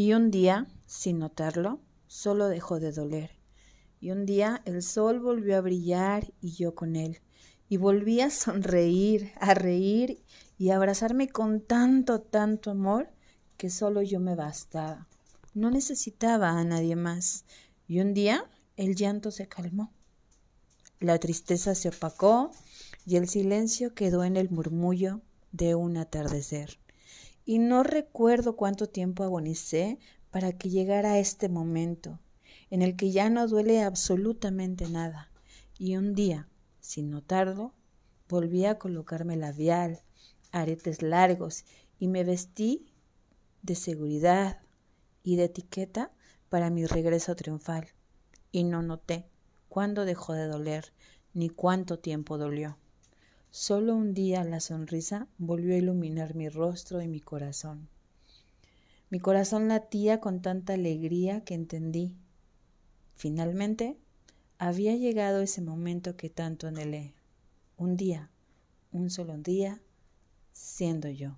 Y un día, sin notarlo, solo dejó de doler. Y un día el sol volvió a brillar y yo con él. Y volví a sonreír, a reír y a abrazarme con tanto, tanto amor que solo yo me bastaba. No necesitaba a nadie más. Y un día el llanto se calmó. La tristeza se opacó y el silencio quedó en el murmullo de un atardecer. Y no recuerdo cuánto tiempo agonicé para que llegara este momento en el que ya no duele absolutamente nada. Y un día, sin notarlo, volví a colocarme labial, aretes largos y me vestí de seguridad y de etiqueta para mi regreso triunfal. Y no noté cuándo dejó de doler ni cuánto tiempo dolió. Solo un día la sonrisa volvió a iluminar mi rostro y mi corazón. Mi corazón latía con tanta alegría que entendí. Finalmente, había llegado ese momento que tanto anhelé. Un día, un solo día, siendo yo.